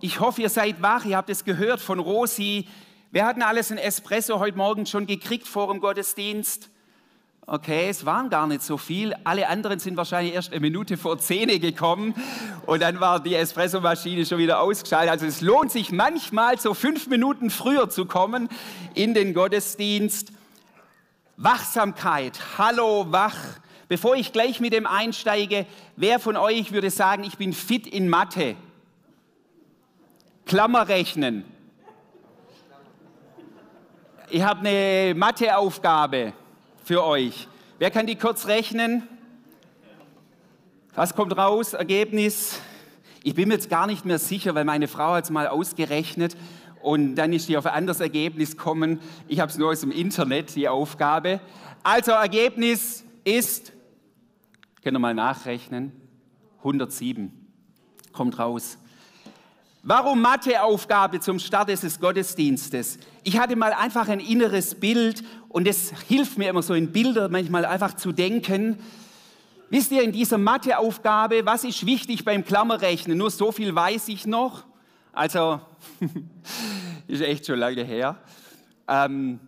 ich hoffe, ihr seid wach. Ihr habt es gehört von Rosi. Wir hatten alles ein Espresso heute Morgen schon gekriegt vor dem Gottesdienst. Okay, es waren gar nicht so viel. Alle anderen sind wahrscheinlich erst eine Minute vor zehn gekommen und dann war die Espressomaschine schon wieder ausgeschaltet. Also es lohnt sich manchmal so fünf Minuten früher zu kommen in den Gottesdienst. Wachsamkeit, hallo wach. Bevor ich gleich mit dem einsteige, wer von euch würde sagen, ich bin fit in Mathe? Klammer rechnen. Ich habe eine Matheaufgabe für euch. Wer kann die kurz rechnen? Was kommt raus? Ergebnis? Ich bin mir jetzt gar nicht mehr sicher, weil meine Frau hat es mal ausgerechnet und dann ist sie auf ein anderes Ergebnis gekommen. Ich habe es nur aus dem Internet, die Aufgabe. Also Ergebnis ist, könnt ihr mal nachrechnen, 107. Kommt raus. Warum Matheaufgabe zum Start des Gottesdienstes? Ich hatte mal einfach ein inneres Bild und es hilft mir immer so in Bilder manchmal einfach zu denken. Wisst ihr, in dieser Matheaufgabe, was ist wichtig beim Klammerrechnen? Nur so viel weiß ich noch. Also, ist echt schon lange her. Ähm,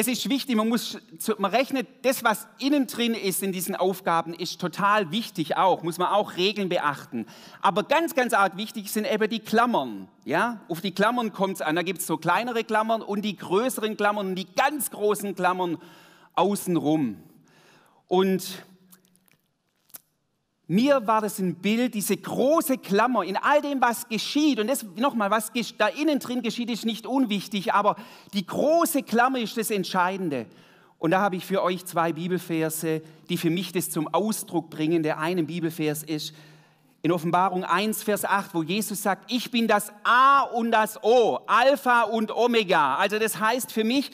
es ist wichtig, man, muss, man rechnet, das, was innen drin ist in diesen Aufgaben, ist total wichtig auch, muss man auch Regeln beachten. Aber ganz, ganz arg wichtig sind eben die Klammern. Ja? Auf die Klammern kommt es an. Da gibt es so kleinere Klammern und die größeren Klammern und die ganz großen Klammern außenrum. Und mir war das ein Bild, diese große Klammer in all dem, was geschieht. Und das nochmal, was da innen drin geschieht, ist nicht unwichtig, aber die große Klammer ist das Entscheidende. Und da habe ich für euch zwei Bibelverse, die für mich das zum Ausdruck bringen. Der eine Bibelvers ist in Offenbarung 1, Vers 8, wo Jesus sagt, ich bin das A und das O, Alpha und Omega. Also das heißt für mich,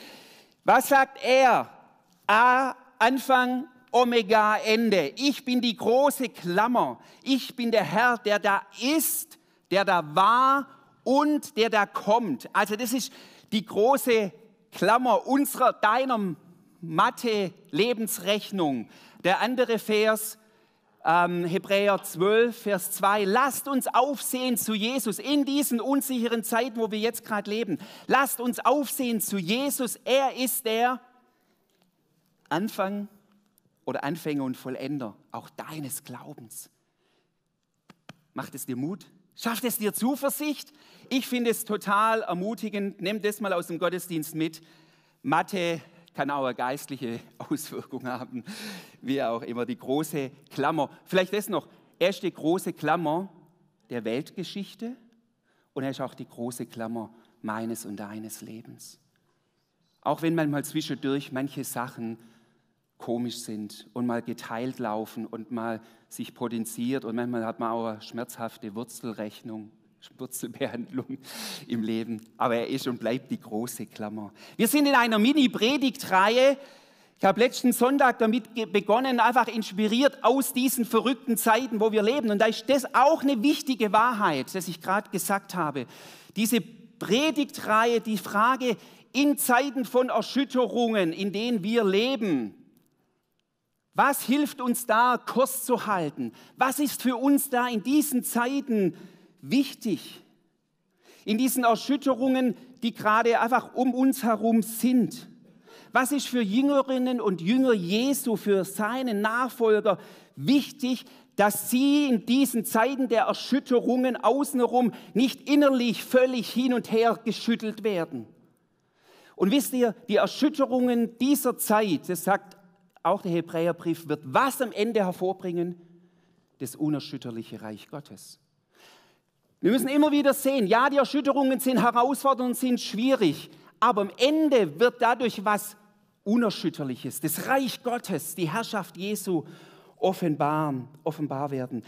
was sagt er? A, Anfang, Omega, Ende. Ich bin die große Klammer. Ich bin der Herr, der da ist, der da war und der da kommt. Also das ist die große Klammer unserer, deiner Mathe-Lebensrechnung. Der andere Vers, ähm, Hebräer 12, Vers 2. Lasst uns aufsehen zu Jesus in diesen unsicheren Zeiten, wo wir jetzt gerade leben. Lasst uns aufsehen zu Jesus. Er ist der Anfang oder Anfänger und Vollender auch deines Glaubens. Macht es dir Mut? Schafft es dir Zuversicht? Ich finde es total ermutigend. Nimm das mal aus dem Gottesdienst mit. Mathe kann auch eine geistliche Auswirkung haben, wie auch immer. Die große Klammer. Vielleicht das noch. Er ist die große Klammer der Weltgeschichte und er ist auch die große Klammer meines und deines Lebens. Auch wenn manchmal zwischendurch manche Sachen komisch sind und mal geteilt laufen und mal sich potenziert und manchmal hat man auch eine schmerzhafte Wurzelrechnung, Wurzelbehandlung im Leben. Aber er ist und bleibt die große Klammer. Wir sind in einer Mini-Predigtreihe. Ich habe letzten Sonntag damit begonnen, einfach inspiriert aus diesen verrückten Zeiten, wo wir leben. Und da ist das auch eine wichtige Wahrheit, das ich gerade gesagt habe. Diese Predigtreihe, die Frage in Zeiten von Erschütterungen, in denen wir leben, was hilft uns da, Kurs zu halten? Was ist für uns da in diesen Zeiten wichtig? In diesen Erschütterungen, die gerade einfach um uns herum sind. Was ist für Jüngerinnen und Jünger Jesu, für seine Nachfolger wichtig, dass sie in diesen Zeiten der Erschütterungen außenrum nicht innerlich völlig hin und her geschüttelt werden? Und wisst ihr, die Erschütterungen dieser Zeit, das sagt auch der Hebräerbrief wird was am Ende hervorbringen? Das unerschütterliche Reich Gottes. Wir müssen immer wieder sehen, ja, die Erschütterungen sind herausfordernd und sind schwierig, aber am Ende wird dadurch was Unerschütterliches, das Reich Gottes, die Herrschaft Jesu offenbar, offenbar werden.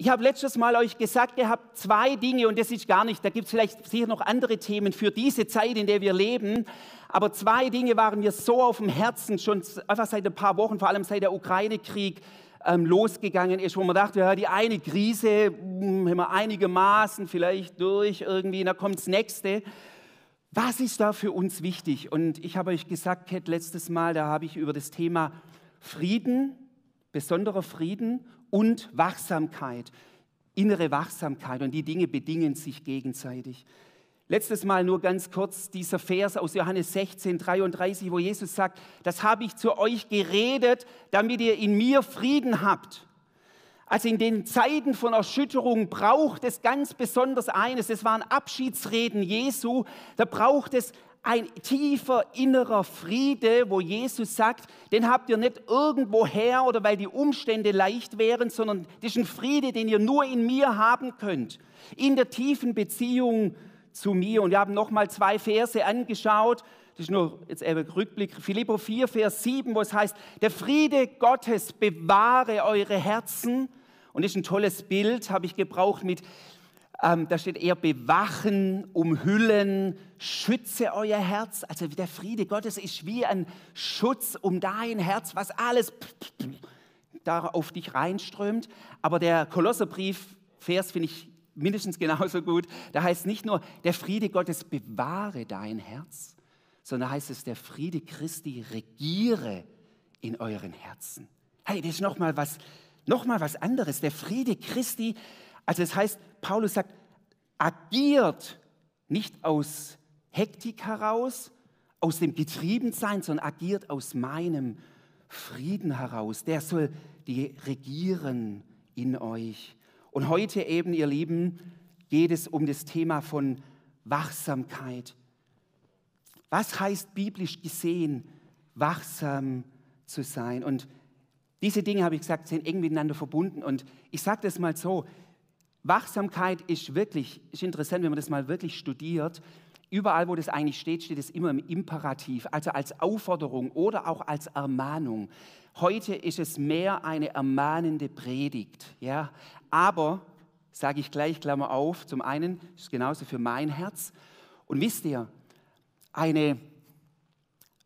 Ich habe letztes Mal euch gesagt, ihr habt zwei Dinge und das ist gar nicht, da gibt es vielleicht sicher noch andere Themen für diese Zeit, in der wir leben, aber zwei Dinge waren mir so auf dem Herzen, schon einfach seit ein paar Wochen, vor allem seit der Ukraine-Krieg ähm, losgegangen ist, wo man dachte, ja, die eine Krise hm, haben wir einigermaßen vielleicht durch irgendwie, da kommt das nächste. Was ist da für uns wichtig? Und ich habe euch gesagt, Kat, letztes Mal, da habe ich über das Thema Frieden, besonderer Frieden und Wachsamkeit. innere Wachsamkeit und die Dinge bedingen sich gegenseitig. Letztes Mal nur ganz kurz dieser Vers aus Johannes 16, 33, wo Jesus sagt, das habe ich zu euch geredet, damit ihr in mir Frieden habt. Also in den Zeiten von Erschütterung braucht es ganz besonders eines, das waren Abschiedsreden Jesu, da braucht es ein tiefer innerer Friede, wo Jesus sagt, den habt ihr nicht irgendwoher oder weil die Umstände leicht wären, sondern das ist ein Friede, den ihr nur in mir haben könnt, in der tiefen Beziehung zu mir. Und wir haben nochmal zwei Verse angeschaut, das ist nur jetzt eben Rückblick, Philippo 4, Vers 7, wo es heißt, der Friede Gottes bewahre eure Herzen. Und das ist ein tolles Bild, habe ich gebraucht mit ähm, da steht eher bewachen, umhüllen, schütze euer Herz. Also der Friede Gottes ist wie ein Schutz um dein Herz, was alles da auf dich reinströmt. Aber der Kolosserbrief, Vers finde ich mindestens genauso gut. Da heißt nicht nur, der Friede Gottes bewahre dein Herz, sondern heißt es, der Friede Christi regiere in euren Herzen. Hey, das ist nochmal was, noch was anderes. Der Friede Christi also das heißt, Paulus sagt, agiert nicht aus Hektik heraus, aus dem Getriebensein, sondern agiert aus meinem Frieden heraus. Der soll die regieren in euch. Und heute eben, ihr Lieben, geht es um das Thema von Wachsamkeit. Was heißt biblisch gesehen, wachsam zu sein? Und diese Dinge, habe ich gesagt, sind eng miteinander verbunden. Und ich sage das mal so, Wachsamkeit ist wirklich, ist interessant, wenn man das mal wirklich studiert. Überall, wo das eigentlich steht, steht es immer im Imperativ, also als Aufforderung oder auch als Ermahnung. Heute ist es mehr eine ermahnende Predigt, ja. Aber sage ich gleich, Klammer auf, zum einen ist es genauso für mein Herz. Und wisst ihr, eine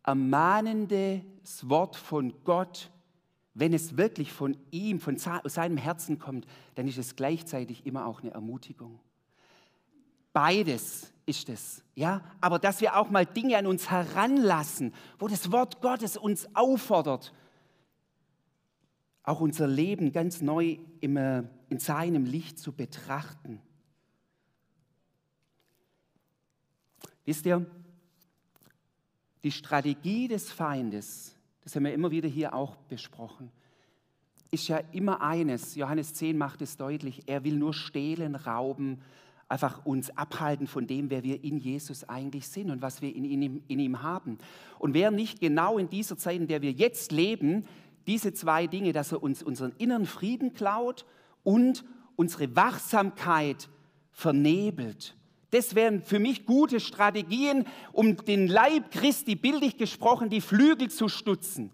ermahnendes Wort von Gott wenn es wirklich von ihm, von seinem Herzen kommt, dann ist es gleichzeitig immer auch eine Ermutigung. Beides ist es, ja. Aber dass wir auch mal Dinge an uns heranlassen, wo das Wort Gottes uns auffordert, auch unser Leben ganz neu in seinem Licht zu betrachten. Wisst ihr, die Strategie des Feindes das haben wir immer wieder hier auch besprochen, ist ja immer eines, Johannes 10 macht es deutlich, er will nur stehlen, rauben, einfach uns abhalten von dem, wer wir in Jesus eigentlich sind und was wir in, in, in ihm haben. Und wer nicht genau in dieser Zeit, in der wir jetzt leben, diese zwei Dinge, dass er uns unseren inneren Frieden klaut und unsere Wachsamkeit vernebelt das wären für mich gute Strategien, um den Leib Christi, bildlich gesprochen, die Flügel zu stutzen.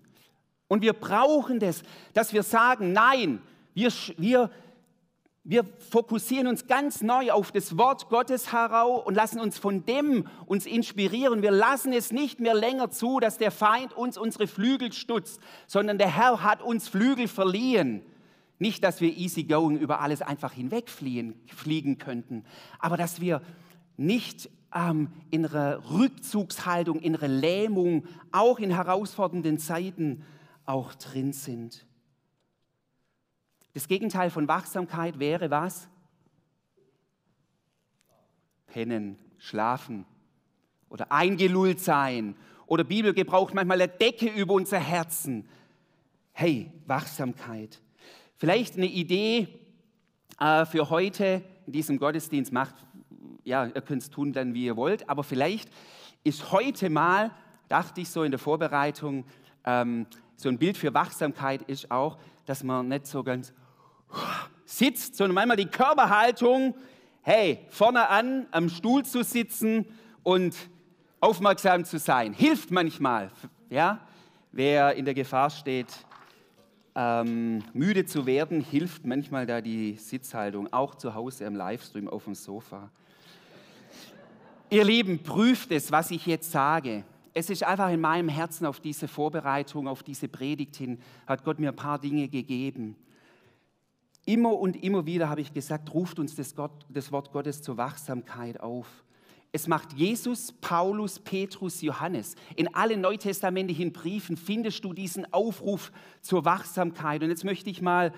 Und wir brauchen das, dass wir sagen, nein, wir, wir, wir fokussieren uns ganz neu auf das Wort Gottes heraus und lassen uns von dem uns inspirieren. Wir lassen es nicht mehr länger zu, dass der Feind uns unsere Flügel stutzt, sondern der Herr hat uns Flügel verliehen. Nicht, dass wir easygoing über alles einfach hinwegfliegen fliegen könnten, aber dass wir nicht ähm, innere Rückzugshaltung, innere Lähmung, auch in herausfordernden Zeiten auch drin sind. Das Gegenteil von Wachsamkeit wäre was? Pennen, schlafen oder eingelullt sein. Oder Bibel gebraucht manchmal eine Decke über unser Herzen. Hey, Wachsamkeit. Vielleicht eine Idee äh, für heute in diesem Gottesdienst macht ja, ihr könnt es tun dann, wie ihr wollt, aber vielleicht ist heute mal, dachte ich so in der Vorbereitung, ähm, so ein Bild für Wachsamkeit ist auch, dass man nicht so ganz sitzt, sondern manchmal die Körperhaltung, hey, vorne an am Stuhl zu sitzen und aufmerksam zu sein, hilft manchmal, ja. Wer in der Gefahr steht, ähm, müde zu werden, hilft manchmal da die Sitzhaltung, auch zu Hause im Livestream auf dem Sofa. Ihr Lieben, prüft es, was ich jetzt sage. Es ist einfach in meinem Herzen auf diese Vorbereitung, auf diese Predigt hin, hat Gott mir ein paar Dinge gegeben. Immer und immer wieder habe ich gesagt, ruft uns das, Gott, das Wort Gottes zur Wachsamkeit auf. Es macht Jesus, Paulus, Petrus, Johannes. In allen neutestamentlichen Briefen findest du diesen Aufruf zur Wachsamkeit. Und jetzt möchte ich mal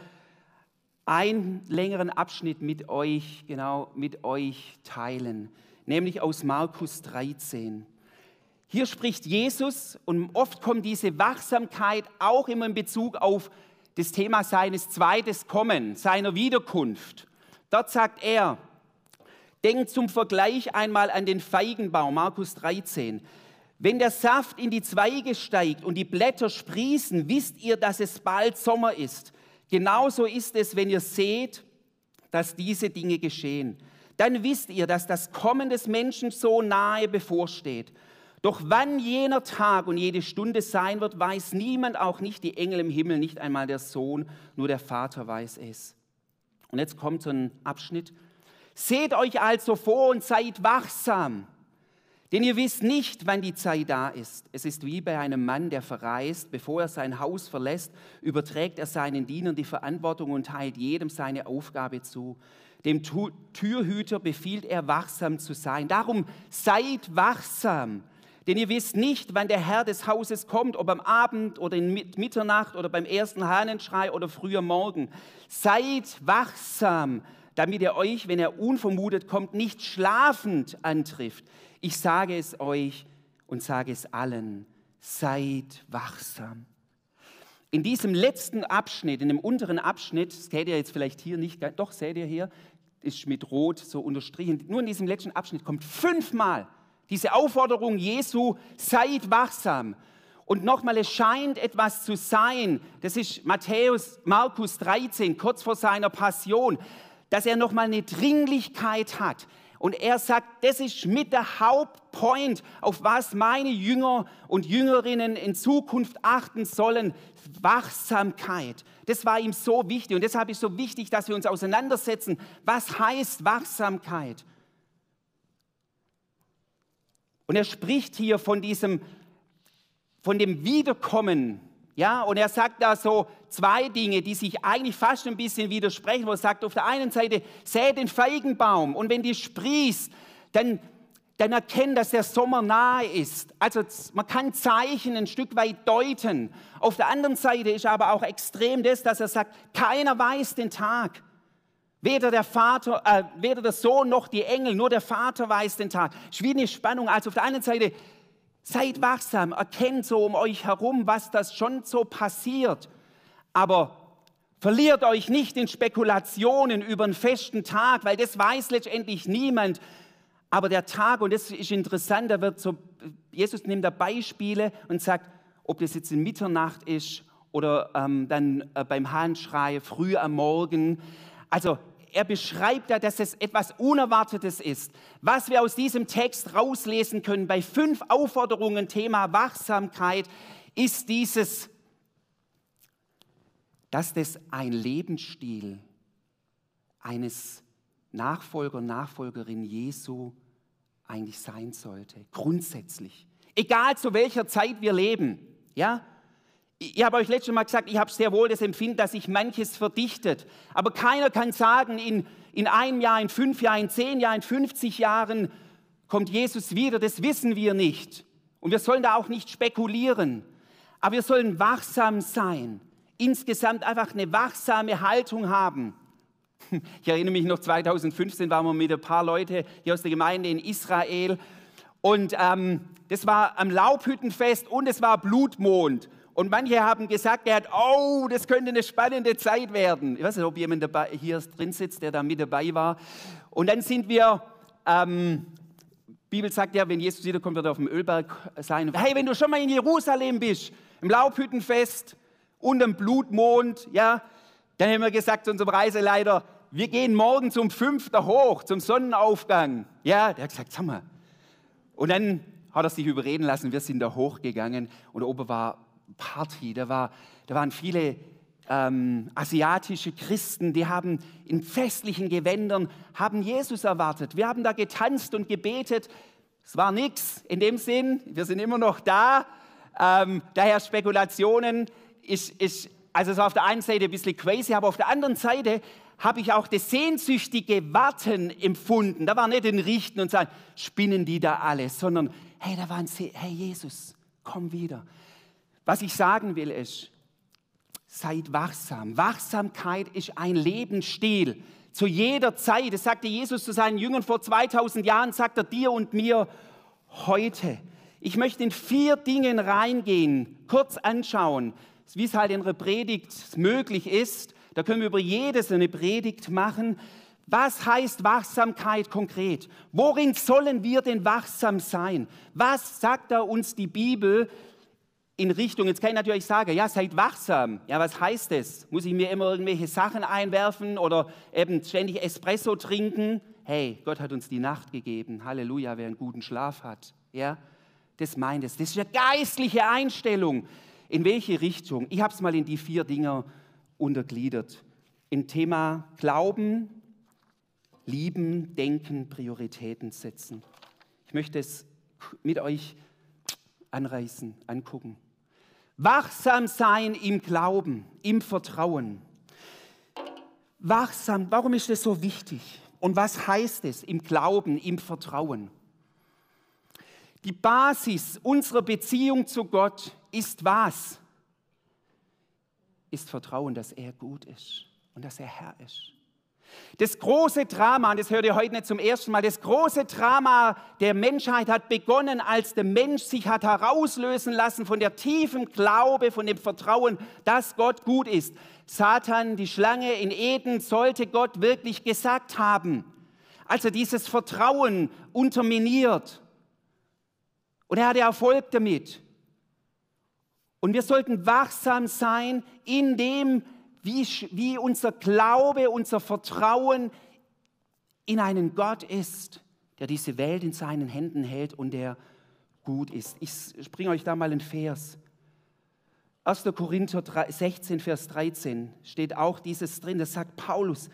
einen längeren Abschnitt mit euch, genau, mit euch teilen, nämlich aus Markus 13. Hier spricht Jesus und oft kommt diese Wachsamkeit auch immer in Bezug auf das Thema seines zweites Kommen, seiner Wiederkunft. Dort sagt er, denkt zum Vergleich einmal an den Feigenbaum, Markus 13. Wenn der Saft in die Zweige steigt und die Blätter sprießen, wisst ihr, dass es bald Sommer ist. Genauso ist es, wenn ihr seht, dass diese Dinge geschehen. Dann wisst ihr, dass das Kommen des Menschen so nahe bevorsteht. Doch wann jener Tag und jede Stunde sein wird, weiß niemand, auch nicht die Engel im Himmel, nicht einmal der Sohn, nur der Vater weiß es. Und jetzt kommt so ein Abschnitt. Seht euch also vor und seid wachsam. Denn ihr wisst nicht, wann die Zeit da ist. Es ist wie bei einem Mann, der verreist. Bevor er sein Haus verlässt, überträgt er seinen Dienern die Verantwortung und teilt jedem seine Aufgabe zu. Dem Türhüter befiehlt er, wachsam zu sein. Darum seid wachsam. Denn ihr wisst nicht, wann der Herr des Hauses kommt, ob am Abend oder in Mitternacht oder beim ersten Hahnenschrei oder früher Morgen. Seid wachsam, damit er euch, wenn er unvermutet kommt, nicht schlafend antrifft. Ich sage es euch und sage es allen, seid wachsam. In diesem letzten Abschnitt, in dem unteren Abschnitt, seht ihr jetzt vielleicht hier nicht, doch seht ihr hier, ist mit Rot so unterstrichen. Nur in diesem letzten Abschnitt kommt fünfmal diese Aufforderung Jesu, seid wachsam. Und nochmal, es scheint etwas zu sein, das ist Matthäus, Markus 13, kurz vor seiner Passion, dass er nochmal eine Dringlichkeit hat, und er sagt, das ist mit der Hauptpoint, auf was meine Jünger und Jüngerinnen in Zukunft achten sollen. Wachsamkeit. Das war ihm so wichtig. Und deshalb ist so wichtig, dass wir uns auseinandersetzen. Was heißt Wachsamkeit? Und er spricht hier von diesem, von dem Wiederkommen ja, und er sagt da so zwei Dinge, die sich eigentlich fast ein bisschen widersprechen, wo er sagt, auf der einen Seite, säe den Feigenbaum und wenn die sprießt, dann, dann erkennt, dass der Sommer nahe ist. Also man kann Zeichen ein Stück weit deuten. Auf der anderen Seite ist aber auch extrem das, dass er sagt, keiner weiß den Tag. Weder der Vater, äh, weder der Sohn noch die Engel, nur der Vater weiß den Tag. Schwierige Spannung. Also auf der einen Seite Seid wachsam, erkennt so um euch herum, was das schon so passiert. Aber verliert euch nicht in Spekulationen über einen festen Tag, weil das weiß letztendlich niemand. Aber der Tag, und das ist interessant, da wird so, Jesus nimmt da Beispiele und sagt, ob das jetzt in Mitternacht ist oder ähm, dann äh, beim Hahnschrei früh am Morgen. Also er beschreibt da, dass es etwas Unerwartetes ist. Was wir aus diesem Text rauslesen können bei fünf Aufforderungen Thema Wachsamkeit, ist dieses, dass das ein Lebensstil eines Nachfolger, Nachfolgerin Jesu eigentlich sein sollte, grundsätzlich. Egal zu welcher Zeit wir leben, ja, ich habe euch letztes Mal gesagt, ich habe sehr wohl das Empfinden, dass sich manches verdichtet. Aber keiner kann sagen, in, in einem Jahr, in fünf Jahren, in zehn Jahren, in 50 Jahren kommt Jesus wieder. Das wissen wir nicht. Und wir sollen da auch nicht spekulieren. Aber wir sollen wachsam sein. Insgesamt einfach eine wachsame Haltung haben. Ich erinnere mich noch, 2015 waren wir mit ein paar Leuten hier aus der Gemeinde in Israel. Und ähm, das war am Laubhüttenfest und es war Blutmond. Und manche haben gesagt, er hat, oh, das könnte eine spannende Zeit werden. Ich weiß nicht, ob jemand dabei, hier drin sitzt, der da mit dabei war. Und dann sind wir, ähm, Bibel sagt ja, wenn Jesus wiederkommt, wird er auf dem Ölberg sein. Hey, wenn du schon mal in Jerusalem bist, im Laubhüttenfest und im Blutmond, ja, dann haben wir gesagt zu unserem Reiseleiter, wir gehen morgen zum Fünfter hoch, zum Sonnenaufgang. Ja, der hat gesagt, sag mal. Und dann hat er sich überreden lassen, wir sind da hochgegangen und oben war Party. Da, war, da waren viele ähm, asiatische Christen, die haben in festlichen Gewändern, haben Jesus erwartet. Wir haben da getanzt und gebetet. Es war nichts in dem Sinn. Wir sind immer noch da. Ähm, daher Spekulationen ist, ist, also es war auf der einen Seite ein bisschen crazy, aber auf der anderen Seite habe ich auch das sehnsüchtige Warten empfunden. Da war nicht ein Richten und sagen, spinnen die da alle, sondern hey, da waren sie, hey Jesus, komm wieder. Was ich sagen will ist, seid wachsam. Wachsamkeit ist ein Lebensstil. Zu jeder Zeit, das sagte Jesus zu seinen Jüngern vor 2000 Jahren, sagt er dir und mir heute. Ich möchte in vier Dingen reingehen, kurz anschauen, wie es halt in einer Predigt möglich ist. Da können wir über jedes eine Predigt machen. Was heißt Wachsamkeit konkret? Worin sollen wir denn wachsam sein? Was sagt da uns die Bibel in Richtung, jetzt kann ich natürlich sagen, ja, seid wachsam. Ja, was heißt das? Muss ich mir immer irgendwelche Sachen einwerfen oder eben ständig Espresso trinken? Hey, Gott hat uns die Nacht gegeben. Halleluja, wer einen guten Schlaf hat. Ja, das meint es. Das ist eine geistliche Einstellung. In welche Richtung? Ich habe es mal in die vier Dinger untergliedert. Im Thema Glauben, Lieben, Denken, Prioritäten setzen. Ich möchte es mit euch anreißen, angucken. Wachsam sein im Glauben, im Vertrauen. Wachsam, warum ist das so wichtig? Und was heißt es im Glauben, im Vertrauen? Die Basis unserer Beziehung zu Gott ist was? Ist Vertrauen, dass er gut ist und dass er Herr ist. Das große Drama, und das hört ihr heute nicht zum ersten Mal, das große Drama der Menschheit hat begonnen, als der Mensch sich hat herauslösen lassen von der tiefen Glaube, von dem Vertrauen, dass Gott gut ist. Satan, die Schlange in Eden, sollte Gott wirklich gesagt haben. als er dieses Vertrauen unterminiert. Und er hatte Erfolg damit. Und wir sollten wachsam sein in dem, wie, wie unser Glaube, unser Vertrauen in einen Gott ist, der diese Welt in seinen Händen hält und der gut ist. Ich bringe euch da mal einen Vers. 1. Korinther 16, Vers 13 steht auch dieses drin, das sagt Paulus,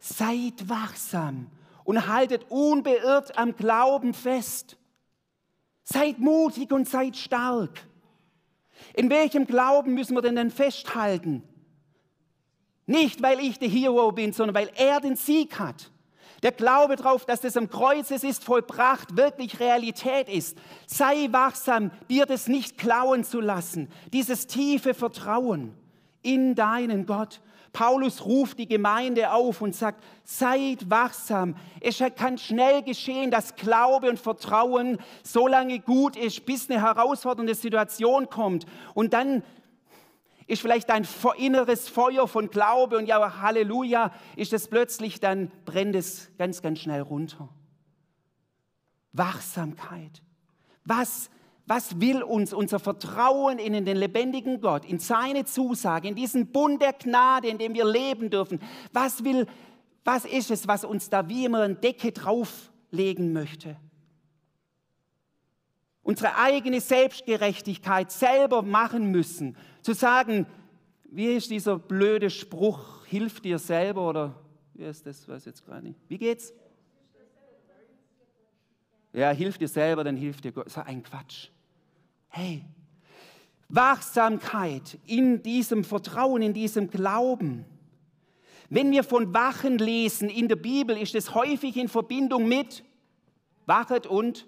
seid wachsam und haltet unbeirrt am Glauben fest. Seid mutig und seid stark. In welchem Glauben müssen wir denn denn festhalten? Nicht, weil ich der Hero bin, sondern weil er den Sieg hat. Der Glaube darauf, dass das am Kreuz es ist vollbracht, wirklich Realität ist. Sei wachsam, dir das nicht klauen zu lassen. Dieses tiefe Vertrauen in deinen Gott. Paulus ruft die Gemeinde auf und sagt, seid wachsam. Es kann schnell geschehen, dass Glaube und Vertrauen so lange gut ist, bis eine herausfordernde Situation kommt. Und dann ist vielleicht dein inneres Feuer von Glaube und ja, Halleluja, ist es plötzlich, dann brennt es ganz, ganz schnell runter. Wachsamkeit. Was, was will uns unser Vertrauen in den lebendigen Gott, in seine Zusage, in diesen Bund der Gnade, in dem wir leben dürfen? Was will, was ist es, was uns da wie immer eine Decke drauflegen möchte? Unsere eigene Selbstgerechtigkeit selber machen müssen zu sagen, wie ist dieser blöde Spruch, hilf dir selber oder wie ist das, weiß jetzt gar nicht. Wie geht's? Ja, hilf dir selber, dann hilft dir Gott. Ist ein Quatsch. Hey, Wachsamkeit in diesem Vertrauen, in diesem Glauben. Wenn wir von Wachen lesen in der Bibel, ist es häufig in Verbindung mit wachet und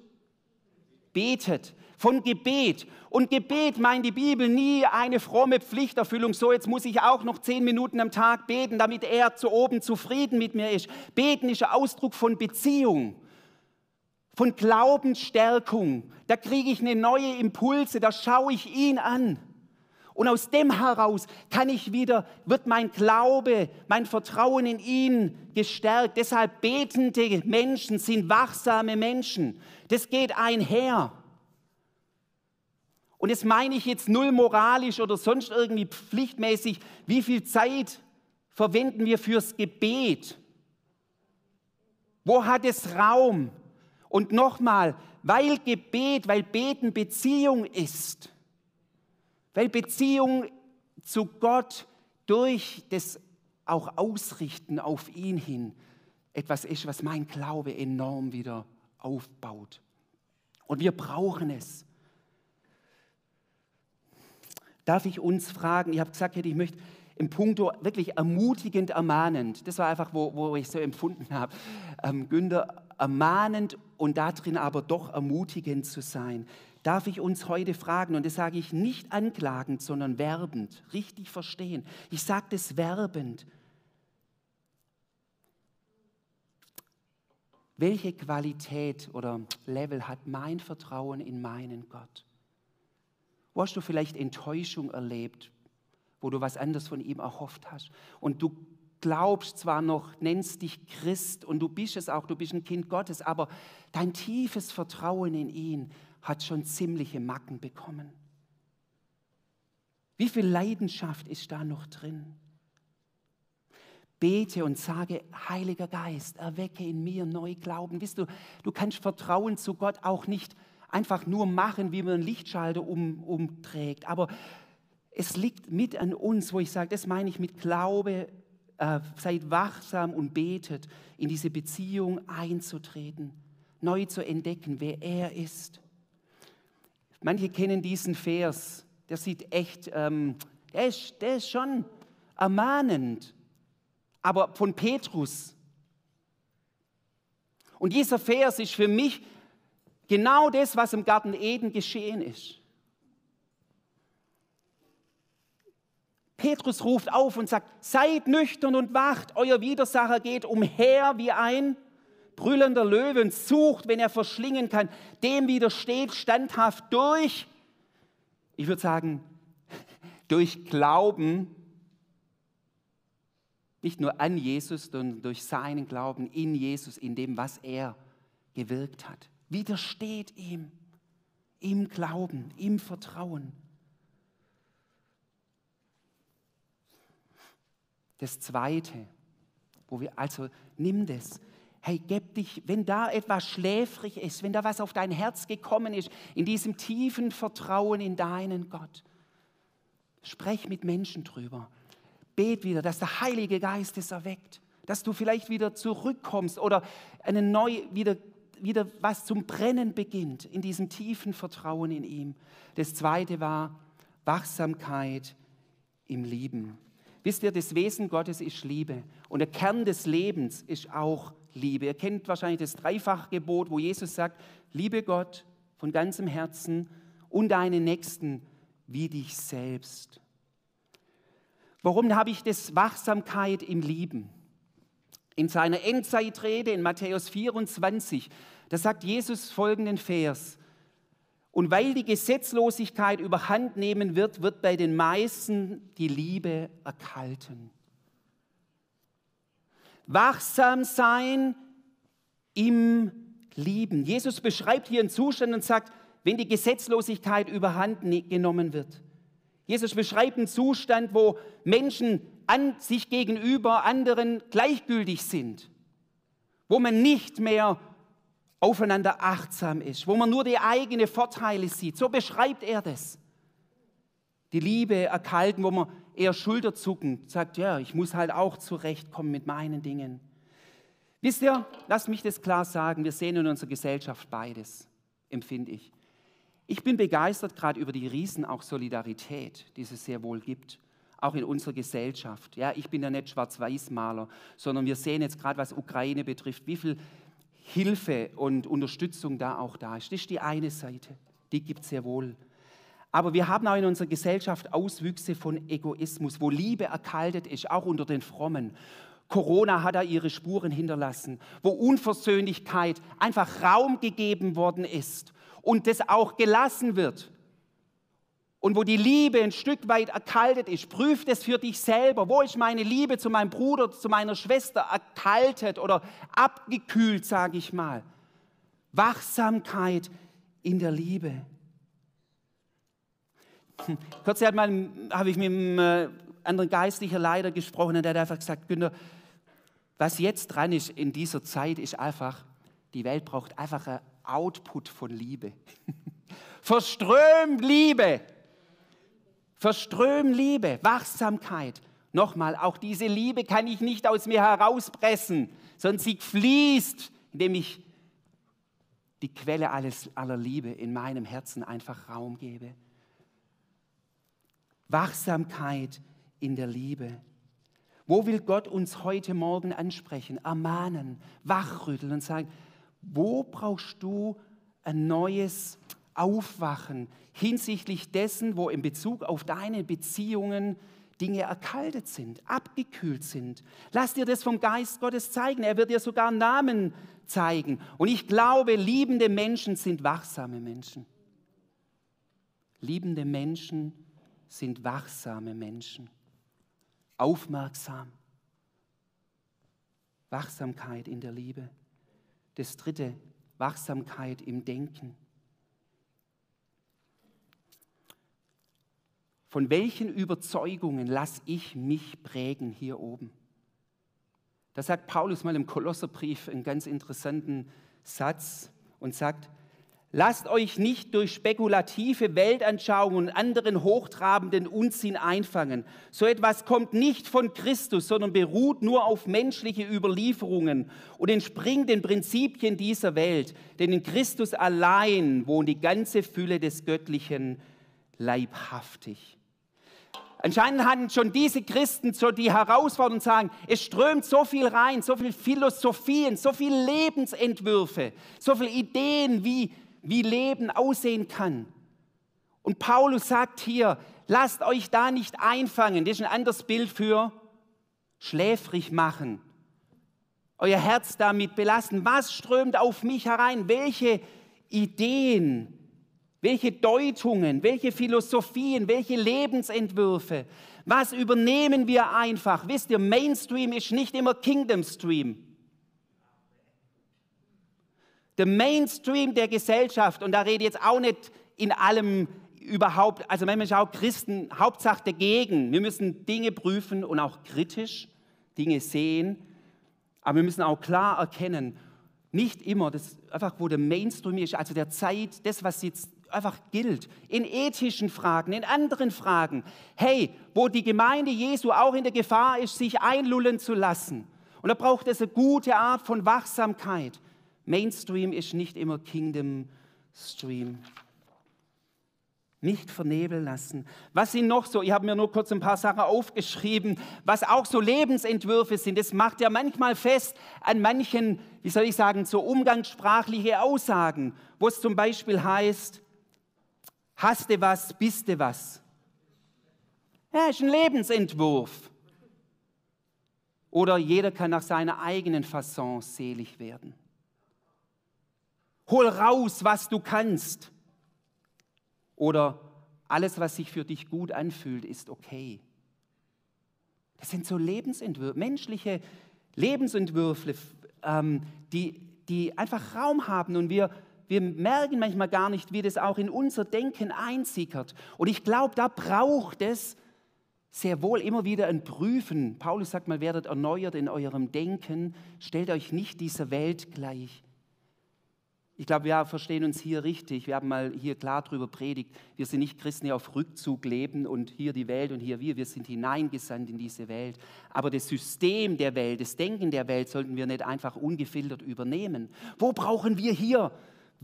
betet von Gebet. Und Gebet meint die Bibel nie eine fromme Pflichterfüllung. So, jetzt muss ich auch noch zehn Minuten am Tag beten, damit er zu oben zufrieden mit mir ist. Beten ist ein Ausdruck von Beziehung, von Glaubensstärkung. Da kriege ich eine neue Impulse, da schaue ich ihn an. Und aus dem heraus kann ich wieder, wird mein Glaube, mein Vertrauen in ihn gestärkt. Deshalb betende Menschen sind wachsame Menschen. Das geht einher. Und das meine ich jetzt null moralisch oder sonst irgendwie pflichtmäßig. Wie viel Zeit verwenden wir fürs Gebet? Wo hat es Raum? Und nochmal, weil Gebet, weil Beten Beziehung ist, weil Beziehung zu Gott durch das auch Ausrichten auf ihn hin etwas ist, was mein Glaube enorm wieder aufbaut. Und wir brauchen es darf ich uns fragen, ich habe gesagt, ich möchte im Punkto wirklich ermutigend, ermahnend, das war einfach, wo, wo ich so empfunden habe, ähm, Günther, ermahnend und darin aber doch ermutigend zu sein. darf ich uns heute fragen, und das sage ich nicht anklagend, sondern werbend, richtig verstehen. Ich sage das werbend. Welche Qualität oder Level hat mein Vertrauen in meinen Gott? Wo hast du vielleicht Enttäuschung erlebt, wo du was anderes von ihm erhofft hast? Und du glaubst zwar noch, nennst dich Christ und du bist es auch, du bist ein Kind Gottes, aber dein tiefes Vertrauen in ihn hat schon ziemliche Macken bekommen. Wie viel Leidenschaft ist da noch drin? Bete und sage, Heiliger Geist, erwecke in mir neu Glauben. Wisst du, du kannst Vertrauen zu Gott auch nicht einfach nur machen, wie man einen Lichtschalter um, umträgt. Aber es liegt mit an uns, wo ich sage, das meine ich mit Glaube, äh, seid wachsam und betet, in diese Beziehung einzutreten, neu zu entdecken, wer er ist. Manche kennen diesen Vers, der sieht echt, ähm, der, ist, der ist schon ermahnend, aber von Petrus. Und dieser Vers ist für mich Genau das, was im Garten Eden geschehen ist. Petrus ruft auf und sagt, seid nüchtern und wacht, euer Widersacher geht umher wie ein brüllender Löwe und sucht, wenn er verschlingen kann, dem widersteht standhaft durch, ich würde sagen, durch Glauben, nicht nur an Jesus, sondern durch seinen Glauben in Jesus, in dem, was er gewirkt hat. Widersteht ihm, im Glauben, im Vertrauen. Das Zweite, wo wir also nimm das. Hey, gib dich, wenn da etwas schläfrig ist, wenn da was auf dein Herz gekommen ist, in diesem tiefen Vertrauen in deinen Gott, sprech mit Menschen drüber. Bet wieder, dass der Heilige Geist es erweckt, dass du vielleicht wieder zurückkommst oder eine neue, wieder wieder was zum Brennen beginnt in diesem tiefen Vertrauen in ihm. Das zweite war Wachsamkeit im Lieben. Wisst ihr, das Wesen Gottes ist Liebe und der Kern des Lebens ist auch Liebe. Ihr kennt wahrscheinlich das Dreifachgebot, wo Jesus sagt, liebe Gott von ganzem Herzen und deinen Nächsten wie dich selbst. Warum habe ich das Wachsamkeit im Lieben? In seiner Endzeitrede in Matthäus 24, da sagt Jesus folgenden Vers. Und weil die Gesetzlosigkeit überhand nehmen wird, wird bei den meisten die Liebe erkalten. Wachsam sein im Lieben. Jesus beschreibt hier einen Zustand und sagt, wenn die Gesetzlosigkeit überhand ne-, genommen wird. Jesus beschreibt einen Zustand, wo Menschen an sich gegenüber anderen gleichgültig sind, wo man nicht mehr aufeinander achtsam ist, wo man nur die eigenen Vorteile sieht. So beschreibt er das. Die Liebe erkalten, wo man eher schulterzuckend sagt, ja, ich muss halt auch zurechtkommen mit meinen Dingen. Wisst ihr, lasst mich das klar sagen, wir sehen in unserer Gesellschaft beides, empfinde ich. Ich bin begeistert gerade über die Riesen auch Solidarität, die es sehr wohl gibt auch in unserer Gesellschaft. Ja, ich bin ja nicht Schwarz-Weiß-Maler, sondern wir sehen jetzt gerade, was Ukraine betrifft, wie viel Hilfe und Unterstützung da auch da ist. Das ist die eine Seite, die gibt es sehr wohl. Aber wir haben auch in unserer Gesellschaft Auswüchse von Egoismus, wo Liebe erkaltet ist, auch unter den Frommen. Corona hat da ihre Spuren hinterlassen, wo Unversöhnlichkeit einfach Raum gegeben worden ist und das auch gelassen wird und wo die Liebe ein Stück weit erkaltet ist, prüf das für dich selber. Wo ist meine Liebe zu meinem Bruder, zu meiner Schwester erkaltet oder abgekühlt, sage ich mal. Wachsamkeit in der Liebe. Hm, kürzlich habe ich mit einem äh, anderen geistlichen Leiter gesprochen und der hat einfach gesagt, Günther, was jetzt dran ist in dieser Zeit, ist einfach, die Welt braucht einfach ein Output von Liebe. Verströmt Liebe. Verström Liebe, Wachsamkeit. Nochmal, auch diese Liebe kann ich nicht aus mir herauspressen, sondern sie fließt, indem ich die Quelle alles, aller Liebe in meinem Herzen einfach Raum gebe. Wachsamkeit in der Liebe. Wo will Gott uns heute Morgen ansprechen, ermahnen, wachrütteln und sagen, wo brauchst du ein neues aufwachen hinsichtlich dessen, wo in Bezug auf deine Beziehungen Dinge erkaltet sind, abgekühlt sind. Lass dir das vom Geist Gottes zeigen. Er wird dir sogar Namen zeigen. Und ich glaube, liebende Menschen sind wachsame Menschen. Liebende Menschen sind wachsame Menschen. Aufmerksam. Wachsamkeit in der Liebe. Das dritte, Wachsamkeit im Denken. Von welchen Überzeugungen lasse ich mich prägen hier oben? Da sagt Paulus mal im Kolosserbrief einen ganz interessanten Satz und sagt, lasst euch nicht durch spekulative Weltanschauungen und anderen hochtrabenden Unsinn einfangen. So etwas kommt nicht von Christus, sondern beruht nur auf menschliche Überlieferungen und entspringt den Prinzipien dieser Welt. Denn in Christus allein wohnt die ganze Fülle des Göttlichen leibhaftig. Anscheinend hatten schon diese Christen so die Herausforderung und sagen, es strömt so viel rein, so viel Philosophien, so viele Lebensentwürfe, so viele Ideen, wie, wie Leben aussehen kann. Und Paulus sagt hier, lasst euch da nicht einfangen. Das ist ein anderes Bild für schläfrig machen. Euer Herz damit belassen. Was strömt auf mich herein? Welche Ideen, welche Deutungen, welche Philosophien, welche Lebensentwürfe? Was übernehmen wir einfach? Wisst ihr, Mainstream ist nicht immer Kingdom Stream. Der Mainstream der Gesellschaft, und da rede ich jetzt auch nicht in allem überhaupt, also manchmal ist auch Christen Hauptsache dagegen. Wir müssen Dinge prüfen und auch kritisch Dinge sehen, aber wir müssen auch klar erkennen, nicht immer, das einfach, wo der Mainstream ist, also der Zeit, das, was jetzt einfach gilt. In ethischen Fragen, in anderen Fragen. Hey, wo die Gemeinde Jesu auch in der Gefahr ist, sich einlullen zu lassen. Und da braucht es eine gute Art von Wachsamkeit. Mainstream ist nicht immer Kingdom Stream. Nicht vernebeln lassen. Was sind noch so? Ich habe mir nur kurz ein paar Sachen aufgeschrieben, was auch so Lebensentwürfe sind. Das macht ja manchmal fest an manchen, wie soll ich sagen, so umgangssprachliche Aussagen, wo es zum Beispiel heißt, Hast du was, bist du was. Ja, ist ein Lebensentwurf. Oder jeder kann nach seiner eigenen Fasson selig werden. Hol raus, was du kannst. Oder alles, was sich für dich gut anfühlt, ist okay. Das sind so Lebensentwürfe, menschliche Lebensentwürfe, ähm, die, die einfach Raum haben und wir wir merken manchmal gar nicht, wie das auch in unser Denken einsickert. Und ich glaube, da braucht es sehr wohl immer wieder ein Prüfen. Paulus sagt mal, werdet erneuert in eurem Denken, stellt euch nicht dieser Welt gleich. Ich glaube, wir verstehen uns hier richtig. Wir haben mal hier klar darüber predigt. Wir sind nicht Christen, die auf Rückzug leben und hier die Welt und hier wir. Wir sind hineingesandt in diese Welt. Aber das System der Welt, das Denken der Welt sollten wir nicht einfach ungefiltert übernehmen. Wo brauchen wir hier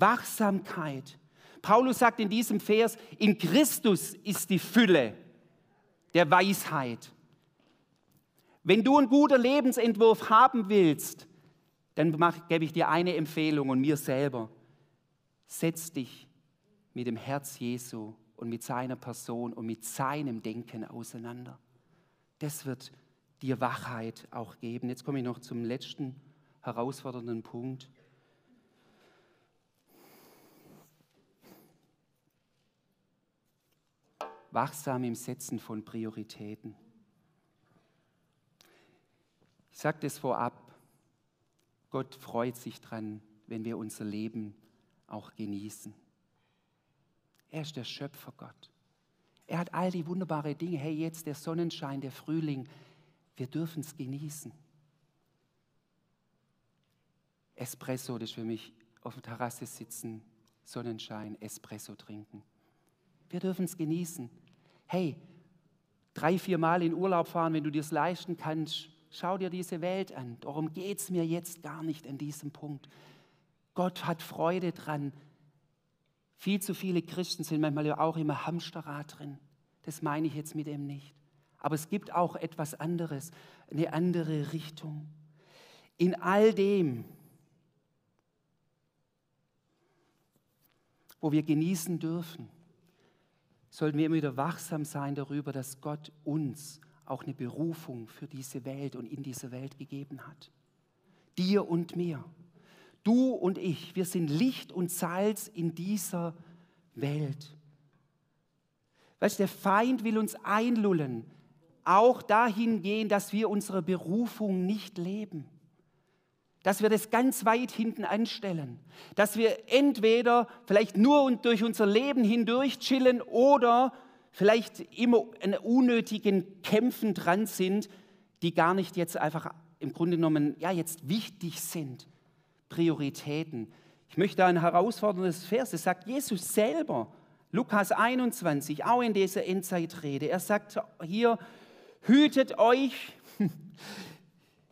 Wachsamkeit. Paulus sagt in diesem Vers, in Christus ist die Fülle der Weisheit. Wenn du einen guten Lebensentwurf haben willst, dann mach, gebe ich dir eine Empfehlung und mir selber. Setz dich mit dem Herz Jesu und mit seiner Person und mit seinem Denken auseinander. Das wird dir Wachheit auch geben. Jetzt komme ich noch zum letzten herausfordernden Punkt. Wachsam im Setzen von Prioritäten. Ich sage das vorab, Gott freut sich dran, wenn wir unser Leben auch genießen. Er ist der Schöpfergott. Er hat all die wunderbaren Dinge. Hey, jetzt der Sonnenschein, der Frühling. Wir dürfen es genießen. Espresso, das ist für mich auf der Terrasse sitzen, Sonnenschein, Espresso trinken. Wir dürfen es genießen. Hey, drei, vier Mal in Urlaub fahren, wenn du dir es leisten kannst, schau dir diese Welt an. Darum geht es mir jetzt gar nicht an diesem Punkt. Gott hat Freude dran. Viel zu viele Christen sind manchmal auch im Hamsterrad drin. Das meine ich jetzt mit dem nicht. Aber es gibt auch etwas anderes, eine andere Richtung. In all dem wo wir genießen dürfen, sollten wir immer wieder wachsam sein darüber, dass Gott uns auch eine Berufung für diese Welt und in diese Welt gegeben hat. Dir und mir. Du und ich, wir sind Licht und Salz in dieser Welt. Weißt der Feind will uns einlullen, auch dahin gehen, dass wir unsere Berufung nicht leben. Dass wir das ganz weit hinten anstellen. Dass wir entweder vielleicht nur durch unser Leben hindurch chillen oder vielleicht immer an unnötigen Kämpfen dran sind, die gar nicht jetzt einfach im Grunde genommen, ja, jetzt wichtig sind. Prioritäten. Ich möchte ein herausforderndes Vers, das sagt Jesus selber, Lukas 21, auch in dieser Endzeitrede. Er sagt hier, hütet euch,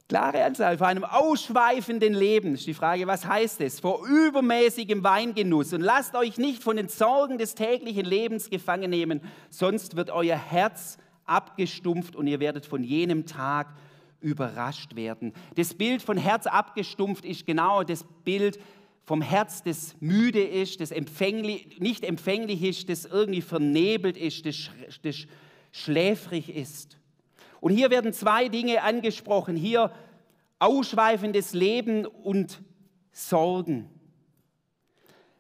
klare Anzahl, vor einem ausschweifenden Leben. Ist die Frage, was heißt es? Vor übermäßigem Weingenuss und lasst euch nicht von den Sorgen des täglichen Lebens gefangen nehmen, sonst wird euer Herz abgestumpft und ihr werdet von jenem Tag überrascht werden. Das Bild von Herz abgestumpft ist genau das Bild vom Herz, das müde ist, das empfänglich, nicht empfänglich ist, das irgendwie vernebelt ist, das, das schläfrig ist. Und hier werden zwei Dinge angesprochen. Hier ausschweifendes Leben und Sorgen.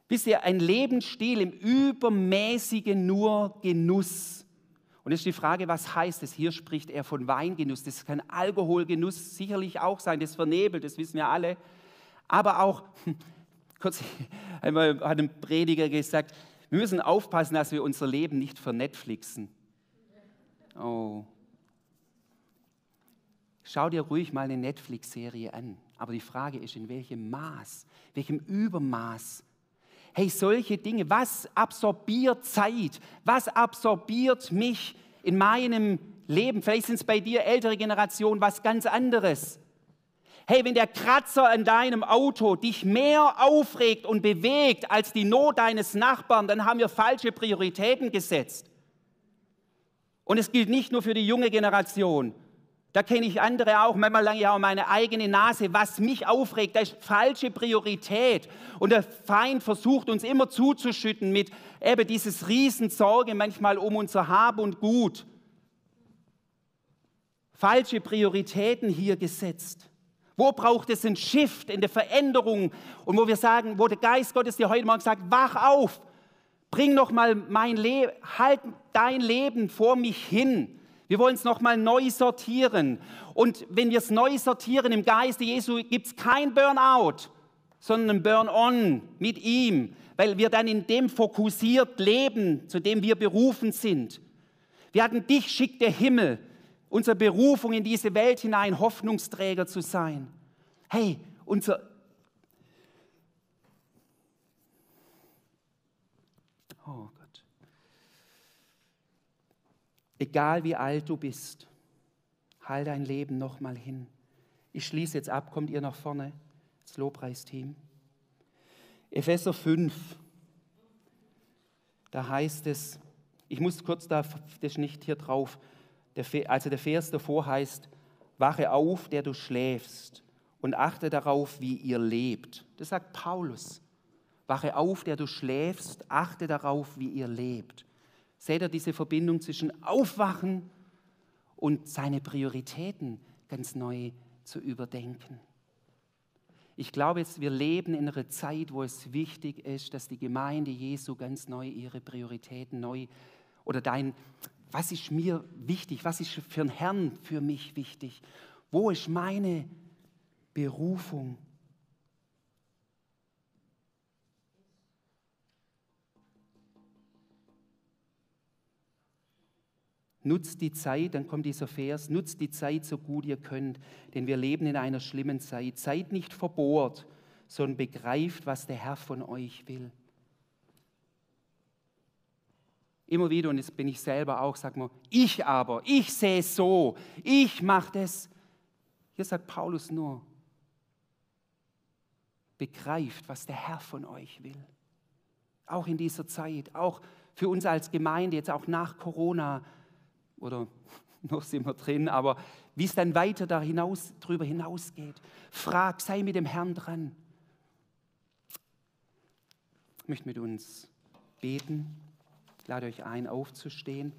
Wisst ihr, ein Lebensstil im übermäßigen nur Genuss und es ist die Frage, was heißt es? Hier spricht er von Weingenuss. Das kann Alkoholgenuss sicherlich auch sein, das vernebelt, das wissen wir alle. Aber auch, kurz einmal hat ein Prediger gesagt, wir müssen aufpassen, dass wir unser Leben nicht vernetflixen. Oh. Schau dir ruhig mal eine Netflix-Serie an. Aber die Frage ist, in welchem Maß, welchem Übermaß Hey, solche Dinge, was absorbiert Zeit? Was absorbiert mich in meinem Leben? Vielleicht sind es bei dir ältere Generationen was ganz anderes. Hey, wenn der Kratzer an deinem Auto dich mehr aufregt und bewegt als die Not deines Nachbarn, dann haben wir falsche Prioritäten gesetzt. Und es gilt nicht nur für die junge Generation, da kenne ich andere auch, manchmal lange ja auch meine eigene Nase. Was mich aufregt, das ist falsche Priorität. Und der Feind versucht uns immer zuzuschütten mit eben dieses Riesensorge manchmal um unser Hab und Gut. Falsche Prioritäten hier gesetzt. Wo braucht es einen Shift in der Veränderung und wo wir sagen, wo der Geist Gottes dir heute Morgen sagt, wach auf, bring noch mal mein Leben, halt dein Leben vor mich hin. Wir wollen es nochmal neu sortieren. Und wenn wir es neu sortieren im Geiste Jesu, gibt es kein Burnout, sondern ein Burn-on mit ihm, weil wir dann in dem fokussiert leben, zu dem wir berufen sind. Wir hatten dich schickt der Himmel, unsere Berufung in diese Welt hinein, Hoffnungsträger zu sein. Hey, unser Egal wie alt du bist, halt dein Leben nochmal hin. Ich schließe jetzt ab, kommt ihr nach vorne, das Lobpreisteam. Epheser 5, da heißt es, ich muss kurz da, das nicht hier drauf, also der Vers davor heißt, wache auf, der du schläfst und achte darauf, wie ihr lebt. Das sagt Paulus. Wache auf, der du schläfst, achte darauf, wie ihr lebt. Seht ihr diese Verbindung zwischen Aufwachen und seine Prioritäten ganz neu zu überdenken? Ich glaube wir leben in einer Zeit, wo es wichtig ist, dass die Gemeinde Jesu ganz neu ihre Prioritäten neu oder dein, was ist mir wichtig, was ist für den Herrn für mich wichtig, wo ist meine Berufung? Nutzt die Zeit, dann kommt dieser Vers, nutzt die Zeit so gut ihr könnt, denn wir leben in einer schlimmen Zeit. Seid nicht verbohrt, sondern begreift, was der Herr von euch will. Immer wieder, und jetzt bin ich selber auch, sag mal, ich aber, ich sehe so, ich mache das. Hier sagt Paulus nur, begreift, was der Herr von euch will. Auch in dieser Zeit, auch für uns als Gemeinde, jetzt auch nach Corona, oder noch sind wir drin, aber wie es dann weiter da hinaus, hinausgeht. Frag, sei mit dem Herrn dran. Ich möchte mit uns beten. Ich lade euch ein, aufzustehen.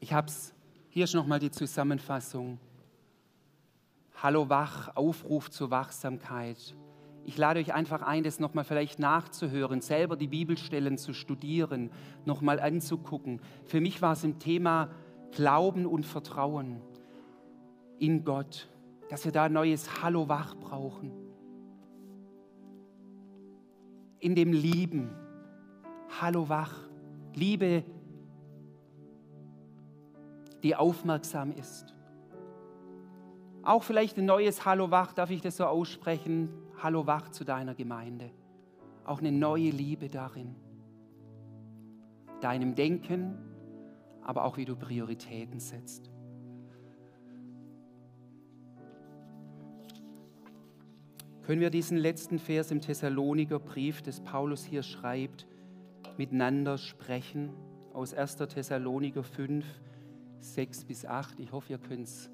Ich habe es, hier ist nochmal die Zusammenfassung. Hallo wach, Aufruf zur Wachsamkeit. Ich lade euch einfach ein, das nochmal vielleicht nachzuhören, selber die Bibelstellen zu studieren, nochmal anzugucken. Für mich war es im Thema Glauben und Vertrauen in Gott, dass wir da ein neues Hallo wach brauchen. In dem Lieben, Hallo wach, Liebe, die aufmerksam ist. Auch vielleicht ein neues Hallo wach, darf ich das so aussprechen? Hallo wach zu deiner Gemeinde. Auch eine neue Liebe darin. Deinem Denken, aber auch wie du Prioritäten setzt. Können wir diesen letzten Vers im Thessaloniker Brief, des Paulus hier schreibt, miteinander sprechen? Aus 1. Thessaloniker 5, 6 bis 8. Ich hoffe, ihr könnt es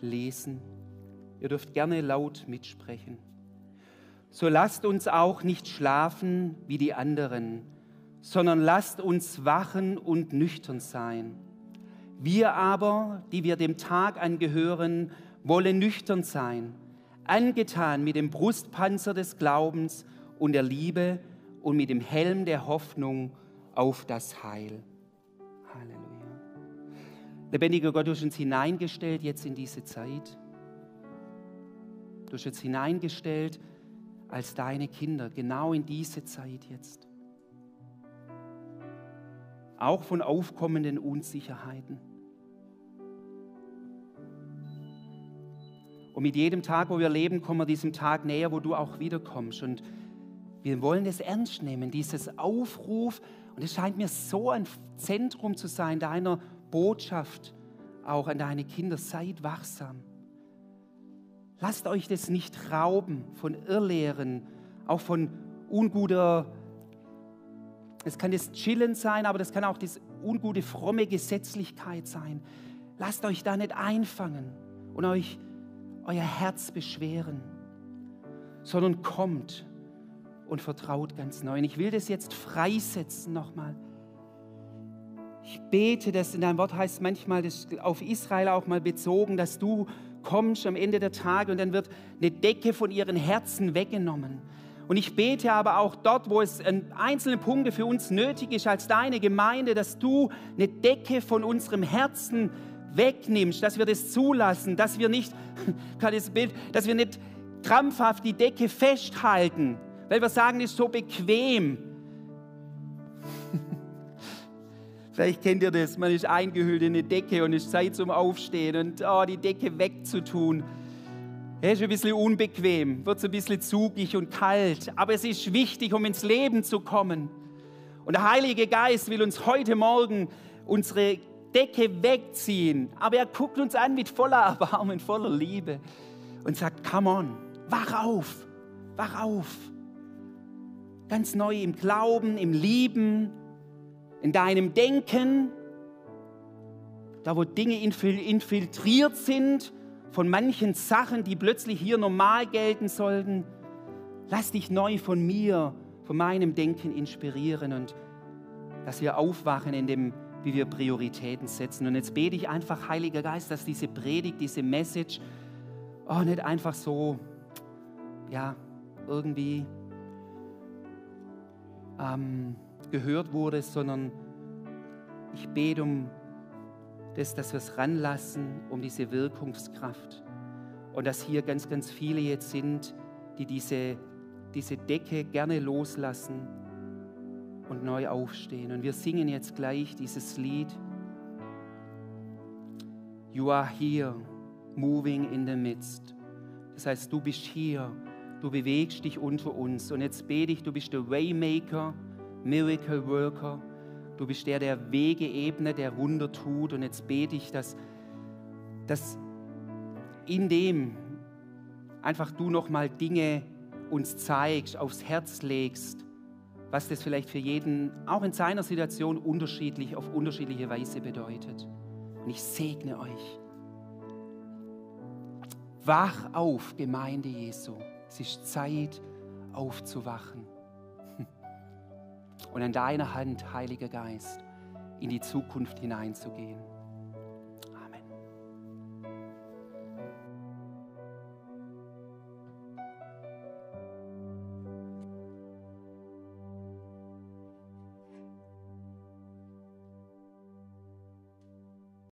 lesen. Ihr dürft gerne laut mitsprechen. So lasst uns auch nicht schlafen wie die anderen, sondern lasst uns wachen und nüchtern sein. Wir aber, die wir dem Tag angehören, wollen nüchtern sein, angetan mit dem Brustpanzer des Glaubens und der Liebe und mit dem Helm der Hoffnung auf das Heil. Halleluja. Lebendiger Gott, du hast uns hineingestellt jetzt in diese Zeit. Du hast uns hineingestellt als deine Kinder, genau in diese Zeit jetzt auch von aufkommenden Unsicherheiten. Und mit jedem Tag, wo wir leben, kommen wir diesem Tag näher, wo du auch wiederkommst. Und wir wollen es ernst nehmen, dieses Aufruf. Und es scheint mir so ein Zentrum zu sein deiner Botschaft, auch an deine Kinder. Seid wachsam. Lasst euch das nicht rauben von Irrlehren, auch von unguter es kann das Chillen sein, aber das kann auch das ungute, fromme Gesetzlichkeit sein. Lasst euch da nicht einfangen und euch euer Herz beschweren, sondern kommt und vertraut ganz neu. Und ich will das jetzt freisetzen nochmal. Ich bete, dass in deinem Wort heißt manchmal das auf Israel auch mal bezogen, dass du kommst am Ende der Tage und dann wird eine Decke von ihren Herzen weggenommen. Und ich bete aber auch dort, wo es einzelne Punkte für uns nötig ist, als deine Gemeinde, dass du eine Decke von unserem Herzen wegnimmst, dass wir das zulassen, dass wir nicht, das Bild, dass wir nicht krampfhaft die Decke festhalten, weil wir sagen, das ist so bequem. Vielleicht kennt ihr das, man ist eingehüllt in eine Decke und es ist Zeit zum Aufstehen und oh, die Decke wegzutun. Es ist ein bisschen unbequem, wird so ein bisschen zugig und kalt, aber es ist wichtig, um ins Leben zu kommen. Und der Heilige Geist will uns heute Morgen unsere Decke wegziehen, aber er guckt uns an mit voller Erbarmen, voller Liebe und sagt, come on, wach auf, wach auf. Ganz neu im Glauben, im Lieben, in deinem Denken, da wo Dinge infiltriert sind, von manchen Sachen, die plötzlich hier normal gelten sollten. Lass dich neu von mir, von meinem Denken inspirieren und dass wir aufwachen in dem, wie wir Prioritäten setzen. Und jetzt bete ich einfach, Heiliger Geist, dass diese Predigt, diese Message, oh, nicht einfach so, ja, irgendwie ähm, gehört wurde, sondern ich bete um das, dass wir es ranlassen um diese Wirkungskraft. Und dass hier ganz, ganz viele jetzt sind, die diese, diese Decke gerne loslassen und neu aufstehen. Und wir singen jetzt gleich dieses Lied. You are here, moving in the midst. Das heißt, du bist hier, du bewegst dich unter uns. Und jetzt bete ich, du bist der Waymaker, Miracle Worker. Du bist der, der Wege ebnet, der Wunder tut. Und jetzt bete ich, dass, dass in dem einfach du nochmal Dinge uns zeigst, aufs Herz legst, was das vielleicht für jeden, auch in seiner Situation, unterschiedlich, auf unterschiedliche Weise bedeutet. Und ich segne euch. Wach auf, Gemeinde Jesu. Es ist Zeit aufzuwachen. Und an deiner Hand, Heiliger Geist, in die Zukunft hineinzugehen.